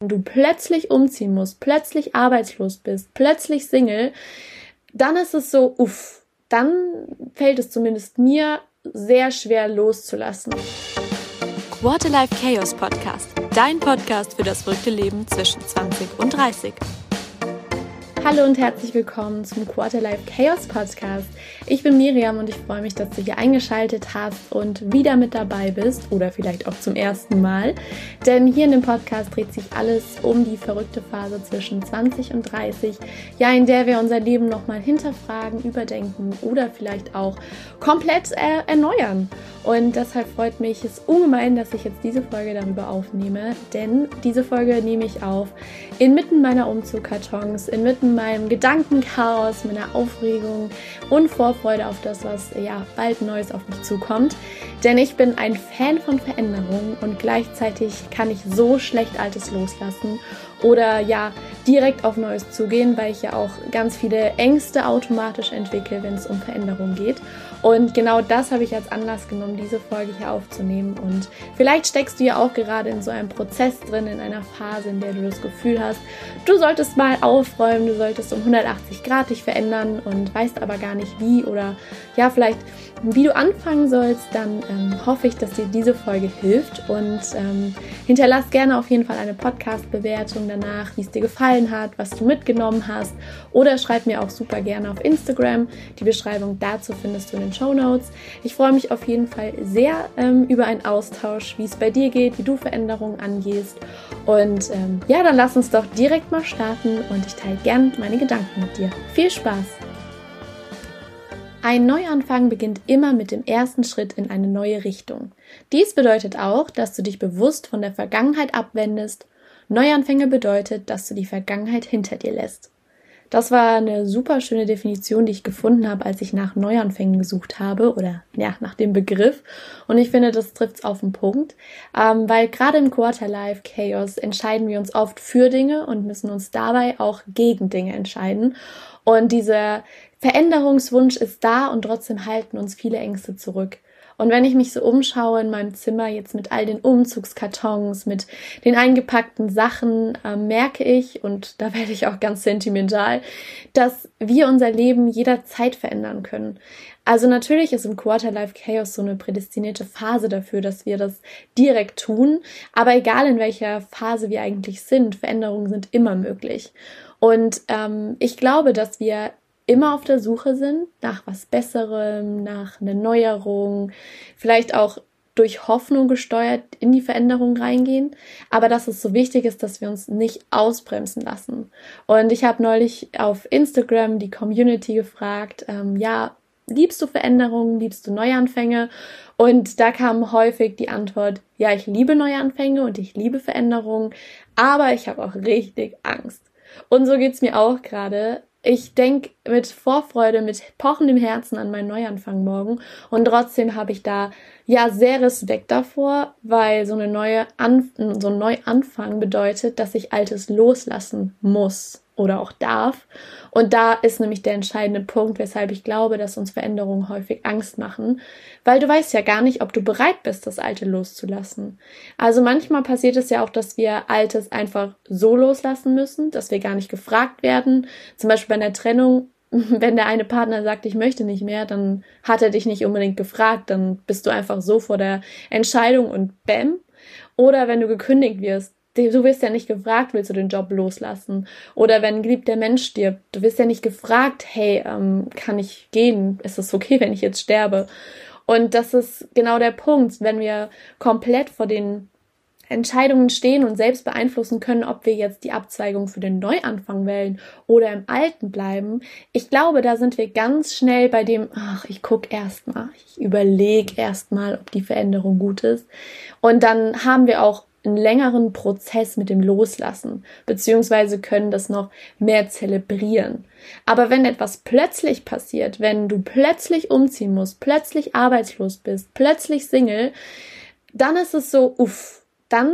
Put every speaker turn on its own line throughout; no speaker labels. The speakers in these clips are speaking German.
du plötzlich umziehen musst, plötzlich arbeitslos bist, plötzlich Single, dann ist es so, uff, dann fällt es zumindest mir sehr schwer loszulassen.
Waterlife Chaos Podcast, dein Podcast für das verrückte Leben zwischen 20 und 30.
Hallo und herzlich willkommen zum Quarterlife Chaos Podcast. Ich bin Miriam und ich freue mich, dass du hier eingeschaltet hast und wieder mit dabei bist oder vielleicht auch zum ersten Mal. Denn hier in dem Podcast dreht sich alles um die verrückte Phase zwischen 20 und 30, ja, in der wir unser Leben nochmal hinterfragen, überdenken oder vielleicht auch komplett äh, erneuern. Und deshalb freut mich es ungemein, dass ich jetzt diese Folge darüber aufnehme, denn diese Folge nehme ich auf inmitten meiner Umzugkartons, inmitten meinem Gedankenchaos, meiner Aufregung und Vorfreude auf das, was ja bald Neues auf mich zukommt. Denn ich bin ein Fan von Veränderungen und gleichzeitig kann ich so schlecht Altes loslassen oder ja direkt auf Neues zugehen, weil ich ja auch ganz viele Ängste automatisch entwickle, wenn es um Veränderungen geht. Und genau das habe ich als Anlass genommen, diese Folge hier aufzunehmen. Und vielleicht steckst du ja auch gerade in so einem Prozess drin, in einer Phase, in der du das Gefühl hast, du solltest mal aufräumen, du solltest um 180 Grad dich verändern und weißt aber gar nicht wie oder ja, vielleicht wie du anfangen sollst, dann ähm, hoffe ich, dass dir diese Folge hilft und ähm, hinterlass gerne auf jeden Fall eine Podcast-Bewertung danach, wie es dir gefallen hat, was du mitgenommen hast oder schreib mir auch super gerne auf Instagram. Die Beschreibung dazu findest du in den Show Notes. Ich freue mich auf jeden Fall sehr ähm, über einen Austausch, wie es bei dir geht, wie du Veränderungen angehst und ähm, ja, dann lass uns doch direkt mal starten und ich teile gerne meine Gedanken mit dir. Viel Spaß! Ein Neuanfang beginnt immer mit dem ersten Schritt in eine neue Richtung. Dies bedeutet auch, dass du dich bewusst von der Vergangenheit abwendest. Neuanfänge bedeutet, dass du die Vergangenheit hinter dir lässt. Das war eine super schöne Definition, die ich gefunden habe, als ich nach Neuanfängen gesucht habe oder ja, nach dem Begriff. Und ich finde, das trifft's auf den Punkt, ähm, weil gerade im Quarterlife Chaos entscheiden wir uns oft für Dinge und müssen uns dabei auch gegen Dinge entscheiden. Und dieser Veränderungswunsch ist da und trotzdem halten uns viele Ängste zurück. Und wenn ich mich so umschaue in meinem Zimmer jetzt mit all den Umzugskartons, mit den eingepackten Sachen, äh, merke ich, und da werde ich auch ganz sentimental, dass wir unser Leben jederzeit verändern können. Also natürlich ist im Quarterlife Chaos so eine prädestinierte Phase dafür, dass wir das direkt tun. Aber egal in welcher Phase wir eigentlich sind, Veränderungen sind immer möglich. Und ähm, ich glaube, dass wir immer auf der Suche sind nach was Besserem, nach einer Neuerung, vielleicht auch durch Hoffnung gesteuert in die Veränderung reingehen, aber dass es so wichtig ist, dass wir uns nicht ausbremsen lassen. Und ich habe neulich auf Instagram die Community gefragt, ähm, ja, liebst du Veränderungen, liebst du Neuanfänge? Und da kam häufig die Antwort, ja, ich liebe Neuanfänge und ich liebe Veränderungen, aber ich habe auch richtig Angst. Und so geht's mir auch gerade ich denke mit Vorfreude, mit pochendem Herzen an meinen Neuanfang morgen. Und trotzdem habe ich da ja sehr Respekt davor, weil so eine neue An so ein Neuanfang bedeutet, dass ich Altes loslassen muss oder auch darf. Und da ist nämlich der entscheidende Punkt, weshalb ich glaube, dass uns Veränderungen häufig Angst machen, weil du weißt ja gar nicht, ob du bereit bist, das Alte loszulassen. Also manchmal passiert es ja auch, dass wir Altes einfach so loslassen müssen, dass wir gar nicht gefragt werden. Zum Beispiel bei einer Trennung wenn der eine Partner sagt, ich möchte nicht mehr, dann hat er dich nicht unbedingt gefragt, dann bist du einfach so vor der Entscheidung und bäm. Oder wenn du gekündigt wirst, du wirst ja nicht gefragt, willst du den Job loslassen? Oder wenn ein geliebter Mensch stirbt, du wirst ja nicht gefragt, hey, ähm, kann ich gehen? Ist es okay, wenn ich jetzt sterbe? Und das ist genau der Punkt, wenn wir komplett vor den Entscheidungen stehen und selbst beeinflussen können, ob wir jetzt die Abzweigung für den Neuanfang wählen oder im Alten bleiben. Ich glaube, da sind wir ganz schnell bei dem, ach, ich guck erstmal, ich überlege erstmal, ob die Veränderung gut ist. Und dann haben wir auch einen längeren Prozess mit dem Loslassen, beziehungsweise können das noch mehr zelebrieren. Aber wenn etwas plötzlich passiert, wenn du plötzlich umziehen musst, plötzlich arbeitslos bist, plötzlich Single, dann ist es so, uff, dann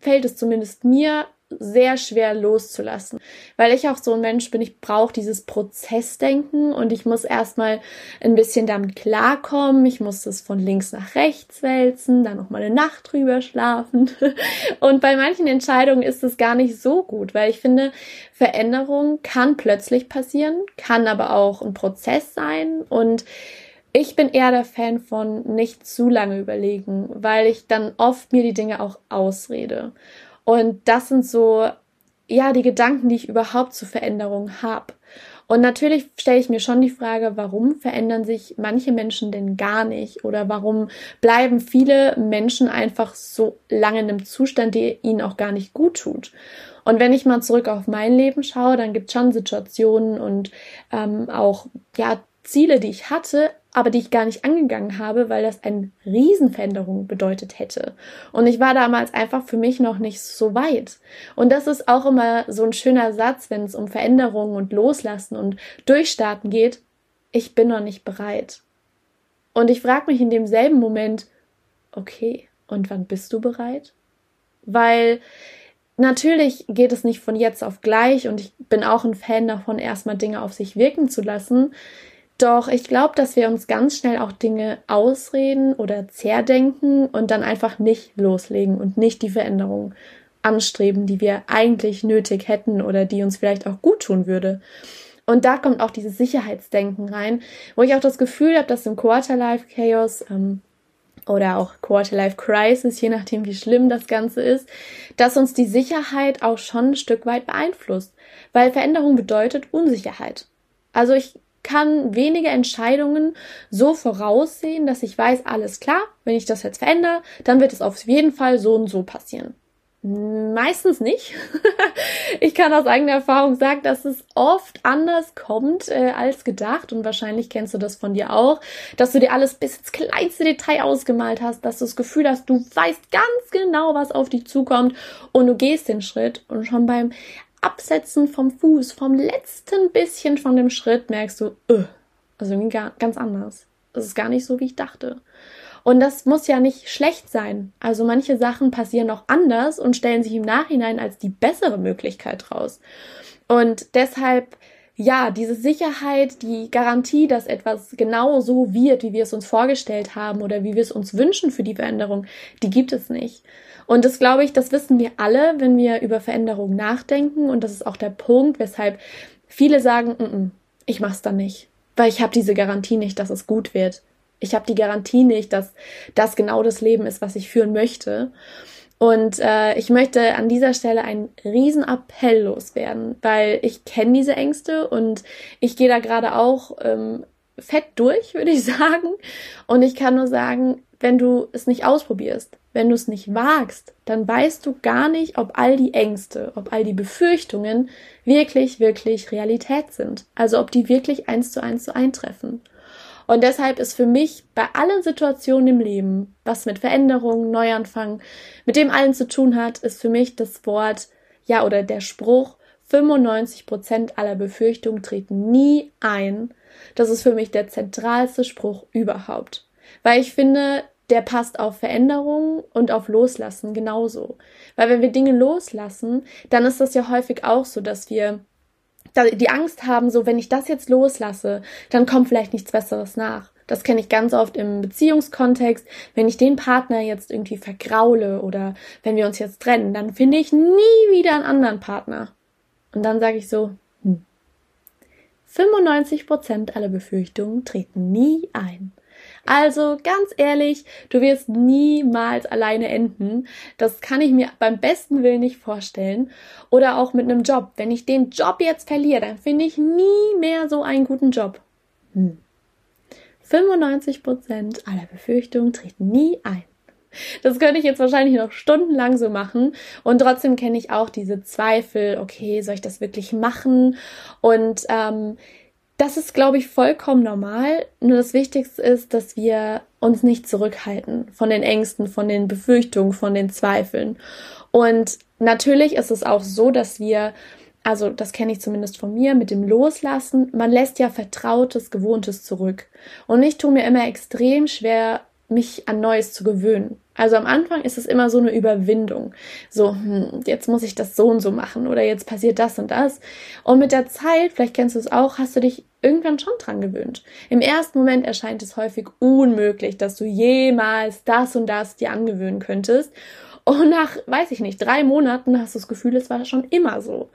fällt es zumindest mir sehr schwer loszulassen, weil ich auch so ein Mensch bin, ich brauche dieses Prozessdenken und ich muss erstmal ein bisschen damit klarkommen, ich muss das von links nach rechts wälzen, dann noch mal eine Nacht drüber schlafen. Und bei manchen Entscheidungen ist es gar nicht so gut, weil ich finde, Veränderung kann plötzlich passieren, kann aber auch ein Prozess sein. Und ich bin eher der Fan von nicht zu lange überlegen, weil ich dann oft mir die Dinge auch ausrede. Und das sind so, ja, die Gedanken, die ich überhaupt zu Veränderungen habe. Und natürlich stelle ich mir schon die Frage, warum verändern sich manche Menschen denn gar nicht? Oder warum bleiben viele Menschen einfach so lange in einem Zustand, der ihnen auch gar nicht gut tut? Und wenn ich mal zurück auf mein Leben schaue, dann gibt es schon Situationen und ähm, auch ja Ziele, die ich hatte, aber die ich gar nicht angegangen habe, weil das eine Riesenveränderung bedeutet hätte. Und ich war damals einfach für mich noch nicht so weit. Und das ist auch immer so ein schöner Satz, wenn es um Veränderungen und Loslassen und Durchstarten geht. Ich bin noch nicht bereit. Und ich frage mich in demselben Moment, okay, und wann bist du bereit? Weil natürlich geht es nicht von jetzt auf gleich und ich bin auch ein Fan davon, erstmal Dinge auf sich wirken zu lassen. Doch ich glaube, dass wir uns ganz schnell auch Dinge ausreden oder zerdenken und dann einfach nicht loslegen und nicht die Veränderung anstreben, die wir eigentlich nötig hätten oder die uns vielleicht auch gut tun würde. Und da kommt auch dieses Sicherheitsdenken rein, wo ich auch das Gefühl habe, dass im Quarterlife Chaos ähm, oder auch Quarterlife Crisis, je nachdem wie schlimm das Ganze ist, dass uns die Sicherheit auch schon ein Stück weit beeinflusst, weil Veränderung bedeutet Unsicherheit. Also ich kann wenige Entscheidungen so voraussehen, dass ich weiß, alles klar, wenn ich das jetzt verändere, dann wird es auf jeden Fall so und so passieren. Meistens nicht. ich kann aus eigener Erfahrung sagen, dass es oft anders kommt äh, als gedacht und wahrscheinlich kennst du das von dir auch, dass du dir alles bis ins kleinste Detail ausgemalt hast, dass du das Gefühl hast, du weißt ganz genau, was auf dich zukommt und du gehst den Schritt und schon beim Absetzen vom Fuß, vom letzten bisschen von dem Schritt, merkst du, öh, also ganz anders. Das ist gar nicht so, wie ich dachte. Und das muss ja nicht schlecht sein. Also manche Sachen passieren auch anders und stellen sich im Nachhinein als die bessere Möglichkeit raus. Und deshalb, ja, diese Sicherheit, die Garantie, dass etwas genau so wird, wie wir es uns vorgestellt haben oder wie wir es uns wünschen für die Veränderung, die gibt es nicht. Und das glaube ich, das wissen wir alle, wenn wir über Veränderungen nachdenken. Und das ist auch der Punkt, weshalb viele sagen, N -n, ich mach's dann nicht, weil ich habe diese Garantie nicht, dass es gut wird. Ich habe die Garantie nicht, dass das genau das Leben ist, was ich führen möchte. Und äh, ich möchte an dieser Stelle einen riesen Appell loswerden, weil ich kenne diese Ängste und ich gehe da gerade auch ähm, fett durch, würde ich sagen. Und ich kann nur sagen, wenn du es nicht ausprobierst, wenn du es nicht wagst, dann weißt du gar nicht, ob all die Ängste, ob all die Befürchtungen wirklich, wirklich Realität sind. Also ob die wirklich eins zu eins so eintreffen. Und deshalb ist für mich bei allen Situationen im Leben, was mit Veränderungen, Neuanfang, mit dem allen zu tun hat, ist für mich das Wort, ja, oder der Spruch, 95 Prozent aller Befürchtungen treten nie ein. Das ist für mich der zentralste Spruch überhaupt. Weil ich finde, der passt auf Veränderungen und auf Loslassen genauso. Weil wenn wir Dinge loslassen, dann ist das ja häufig auch so, dass wir die Angst haben, so wenn ich das jetzt loslasse, dann kommt vielleicht nichts Besseres nach. Das kenne ich ganz oft im Beziehungskontext. Wenn ich den Partner jetzt irgendwie vergraule oder wenn wir uns jetzt trennen, dann finde ich nie wieder einen anderen Partner. Und dann sage ich so, hm. 95% aller Befürchtungen treten nie ein. Also ganz ehrlich, du wirst niemals alleine enden. Das kann ich mir beim besten Willen nicht vorstellen. Oder auch mit einem Job. Wenn ich den Job jetzt verliere, dann finde ich nie mehr so einen guten Job. Hm. 95% aller Befürchtungen treten nie ein. Das könnte ich jetzt wahrscheinlich noch stundenlang so machen. Und trotzdem kenne ich auch diese Zweifel, okay, soll ich das wirklich machen? Und ähm, das ist, glaube ich, vollkommen normal. Nur das Wichtigste ist, dass wir uns nicht zurückhalten von den Ängsten, von den Befürchtungen, von den Zweifeln. Und natürlich ist es auch so, dass wir, also das kenne ich zumindest von mir, mit dem Loslassen, man lässt ja Vertrautes, Gewohntes zurück. Und ich tue mir immer extrem schwer, mich an Neues zu gewöhnen. Also am Anfang ist es immer so eine Überwindung. So, hm, jetzt muss ich das so und so machen oder jetzt passiert das und das. Und mit der Zeit, vielleicht kennst du es auch, hast du dich irgendwann schon dran gewöhnt. Im ersten Moment erscheint es häufig unmöglich, dass du jemals das und das dir angewöhnen könntest. Und nach, weiß ich nicht, drei Monaten hast du das Gefühl, es war schon immer so.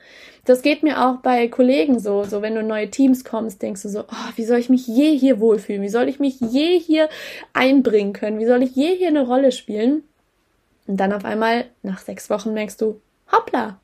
Das geht mir auch bei Kollegen so. So, wenn du in neue Teams kommst, denkst du so, oh, wie soll ich mich je hier wohlfühlen? Wie soll ich mich je hier einbringen können? Wie soll ich je hier eine Rolle spielen? Und dann auf einmal, nach sechs Wochen merkst du, hoppla,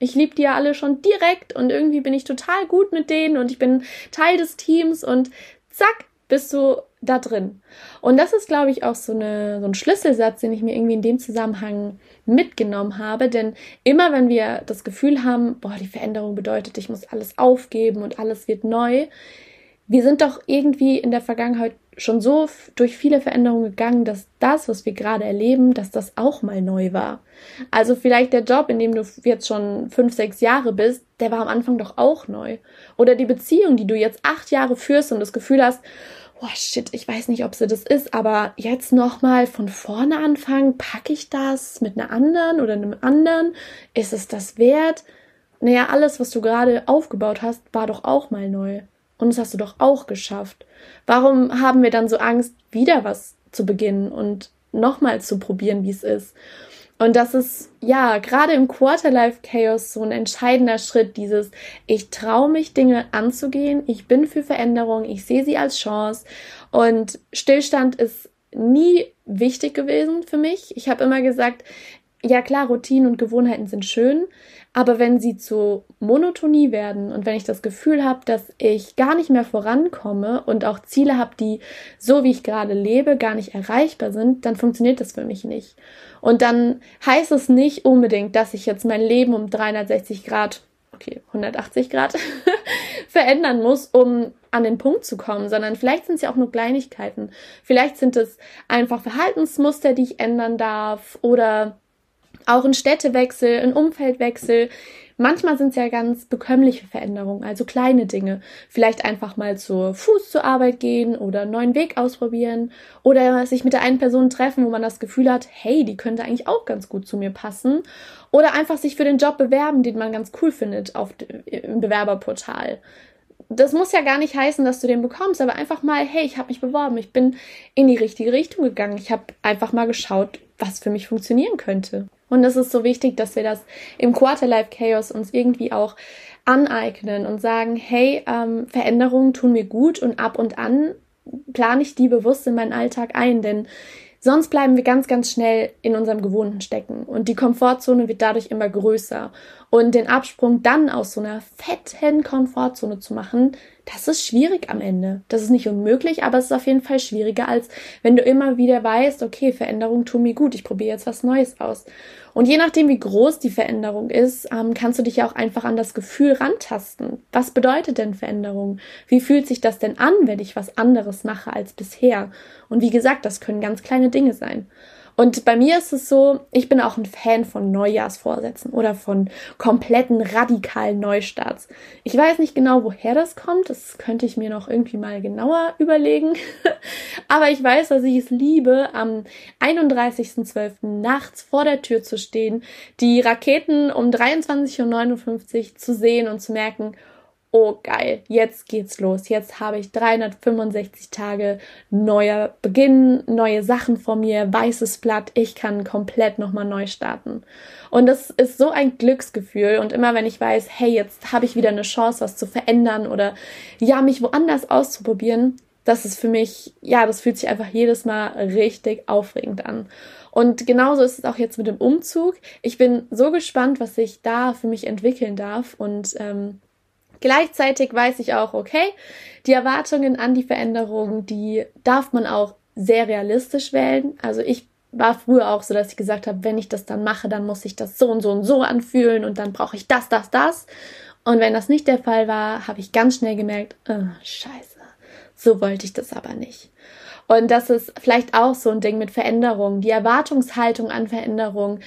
ich liebe die ja alle schon direkt und irgendwie bin ich total gut mit denen und ich bin Teil des Teams und zack, bist du da drin. Und das ist, glaube ich, auch so, eine, so ein Schlüsselsatz, den ich mir irgendwie in dem Zusammenhang mitgenommen habe. Denn immer wenn wir das Gefühl haben, boah, die Veränderung bedeutet, ich muss alles aufgeben und alles wird neu, wir sind doch irgendwie in der Vergangenheit schon so durch viele Veränderungen gegangen, dass das, was wir gerade erleben, dass das auch mal neu war. Also vielleicht der Job, in dem du jetzt schon fünf, sechs Jahre bist, der war am Anfang doch auch neu. Oder die Beziehung, die du jetzt acht Jahre führst und das Gefühl hast, oh shit, ich weiß nicht, ob sie das ist, aber jetzt nochmal von vorne anfangen, packe ich das mit einer anderen oder einem anderen? Ist es das wert? Naja, alles, was du gerade aufgebaut hast, war doch auch mal neu. Und das hast du doch auch geschafft. Warum haben wir dann so Angst, wieder was zu beginnen und nochmal zu probieren, wie es ist? Und das ist ja gerade im Quarterlife Chaos so ein entscheidender Schritt, dieses ich traue mich Dinge anzugehen, ich bin für Veränderung, ich sehe sie als Chance und Stillstand ist nie wichtig gewesen für mich. Ich habe immer gesagt, ja klar, Routinen und Gewohnheiten sind schön, aber wenn sie zu Monotonie werden und wenn ich das Gefühl habe, dass ich gar nicht mehr vorankomme und auch Ziele habe, die so wie ich gerade lebe, gar nicht erreichbar sind, dann funktioniert das für mich nicht. Und dann heißt es nicht unbedingt, dass ich jetzt mein Leben um 360 Grad, okay, 180 Grad verändern muss, um an den Punkt zu kommen, sondern vielleicht sind es ja auch nur Kleinigkeiten. Vielleicht sind es einfach Verhaltensmuster, die ich ändern darf oder auch ein Städtewechsel, ein Umfeldwechsel. Manchmal sind es ja ganz bekömmliche Veränderungen, also kleine Dinge. Vielleicht einfach mal zu Fuß zur Arbeit gehen oder einen neuen Weg ausprobieren oder sich mit der einen Person treffen, wo man das Gefühl hat, hey, die könnte eigentlich auch ganz gut zu mir passen. Oder einfach sich für den Job bewerben, den man ganz cool findet auf, im Bewerberportal das muss ja gar nicht heißen, dass du den bekommst, aber einfach mal, hey, ich habe mich beworben, ich bin in die richtige Richtung gegangen, ich habe einfach mal geschaut, was für mich funktionieren könnte. Und es ist so wichtig, dass wir das im Quarterlife Chaos uns irgendwie auch aneignen und sagen, hey, ähm, Veränderungen tun mir gut und ab und an plane ich die bewusst in meinen Alltag ein, denn Sonst bleiben wir ganz, ganz schnell in unserem Gewohnten stecken und die Komfortzone wird dadurch immer größer. Und den Absprung dann aus so einer fetten Komfortzone zu machen, das ist schwierig am Ende. Das ist nicht unmöglich, aber es ist auf jeden Fall schwieriger, als wenn du immer wieder weißt, okay, Veränderung tut mir gut, ich probiere jetzt was Neues aus. Und je nachdem, wie groß die Veränderung ist, ähm, kannst du dich ja auch einfach an das Gefühl rantasten. Was bedeutet denn Veränderung? Wie fühlt sich das denn an, wenn ich was anderes mache als bisher? Und wie gesagt, das können ganz kleine Dinge sein. Und bei mir ist es so, ich bin auch ein Fan von Neujahrsvorsätzen oder von kompletten radikalen Neustarts. Ich weiß nicht genau, woher das kommt. Das könnte ich mir noch irgendwie mal genauer überlegen. Aber ich weiß, dass ich es liebe, am 31.12. nachts vor der Tür zu stehen, die Raketen um 23.59 Uhr zu sehen und zu merken, oh geil, jetzt geht's los. Jetzt habe ich 365 Tage neuer Beginn, neue Sachen vor mir, weißes Blatt. Ich kann komplett nochmal neu starten. Und das ist so ein Glücksgefühl. Und immer wenn ich weiß, hey, jetzt habe ich wieder eine Chance, was zu verändern oder ja, mich woanders auszuprobieren, das ist für mich, ja, das fühlt sich einfach jedes Mal richtig aufregend an. Und genauso ist es auch jetzt mit dem Umzug. Ich bin so gespannt, was sich da für mich entwickeln darf und ähm, Gleichzeitig weiß ich auch, okay, die Erwartungen an die Veränderung, die darf man auch sehr realistisch wählen. Also ich war früher auch so, dass ich gesagt habe, wenn ich das dann mache, dann muss ich das so und so und so anfühlen und dann brauche ich das, das, das. Und wenn das nicht der Fall war, habe ich ganz schnell gemerkt, oh, scheiße, so wollte ich das aber nicht. Und das ist vielleicht auch so ein Ding mit Veränderung. Die Erwartungshaltung an Veränderung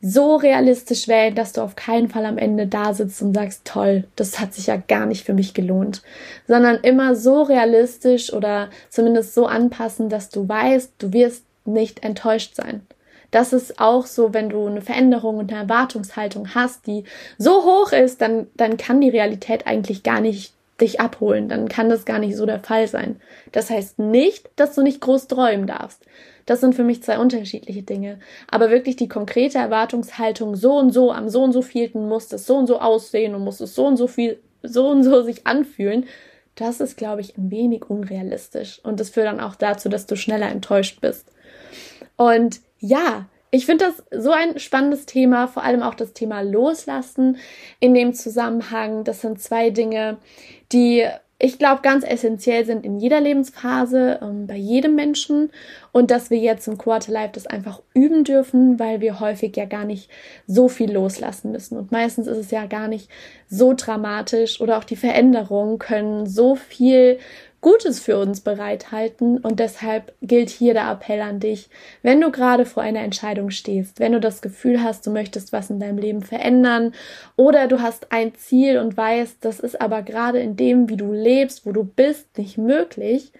so realistisch wählen, dass du auf keinen Fall am Ende da sitzt und sagst, toll, das hat sich ja gar nicht für mich gelohnt, sondern immer so realistisch oder zumindest so anpassen, dass du weißt, du wirst nicht enttäuscht sein. Das ist auch so, wenn du eine Veränderung und eine Erwartungshaltung hast, die so hoch ist, dann, dann kann die Realität eigentlich gar nicht dich abholen. Dann kann das gar nicht so der Fall sein. Das heißt nicht, dass du nicht groß träumen darfst. Das sind für mich zwei unterschiedliche Dinge. Aber wirklich die konkrete Erwartungshaltung, so und so, am so und so vielten muss es so und so aussehen und muss es so und so viel, so und so sich anfühlen, das ist, glaube ich, ein wenig unrealistisch. Und das führt dann auch dazu, dass du schneller enttäuscht bist. Und ja, ich finde das so ein spannendes Thema, vor allem auch das Thema Loslassen in dem Zusammenhang. Das sind zwei Dinge, die ich glaube ganz essentiell sind in jeder Lebensphase, ähm, bei jedem Menschen. Und dass wir jetzt im Quarterlife das einfach üben dürfen, weil wir häufig ja gar nicht so viel loslassen müssen. Und meistens ist es ja gar nicht so dramatisch oder auch die Veränderungen können so viel Gutes für uns bereithalten und deshalb gilt hier der Appell an dich, wenn du gerade vor einer Entscheidung stehst, wenn du das Gefühl hast, du möchtest was in deinem Leben verändern oder du hast ein Ziel und weißt, das ist aber gerade in dem, wie du lebst, wo du bist, nicht möglich,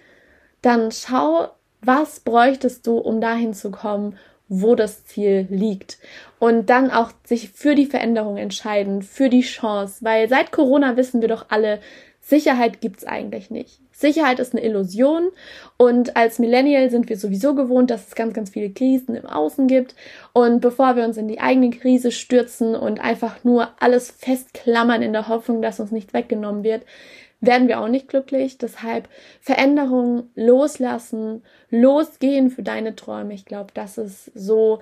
dann schau, was bräuchtest du, um dahin zu kommen, wo das Ziel liegt. Und dann auch sich für die Veränderung entscheiden, für die Chance, weil seit Corona wissen wir doch alle, Sicherheit gibt's eigentlich nicht. Sicherheit ist eine Illusion und als Millennial sind wir sowieso gewohnt, dass es ganz, ganz viele Krisen im Außen gibt und bevor wir uns in die eigene Krise stürzen und einfach nur alles festklammern in der Hoffnung, dass uns nicht weggenommen wird, werden wir auch nicht glücklich. Deshalb Veränderungen loslassen, losgehen für deine Träume. Ich glaube, das ist so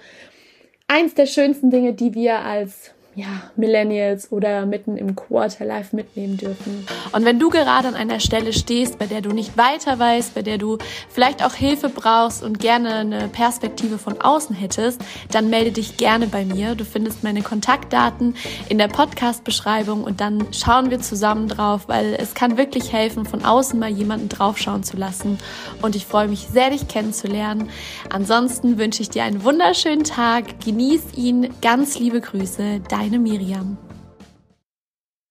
eins der schönsten Dinge, die wir als ja, Millennials oder mitten im Quarterlife mitnehmen dürfen.
Und wenn du gerade an einer Stelle stehst, bei der du nicht weiter weißt, bei der du vielleicht auch Hilfe brauchst und gerne eine Perspektive von außen hättest, dann melde dich gerne bei mir. Du findest meine Kontaktdaten in der Podcast-Beschreibung und dann schauen wir zusammen drauf, weil es kann wirklich helfen, von außen mal jemanden draufschauen zu lassen. Und ich freue mich sehr, dich kennenzulernen. Ansonsten wünsche ich dir einen wunderschönen Tag. Genieß ihn. Ganz liebe Grüße. Dein deine Miriam.